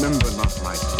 remember not myself.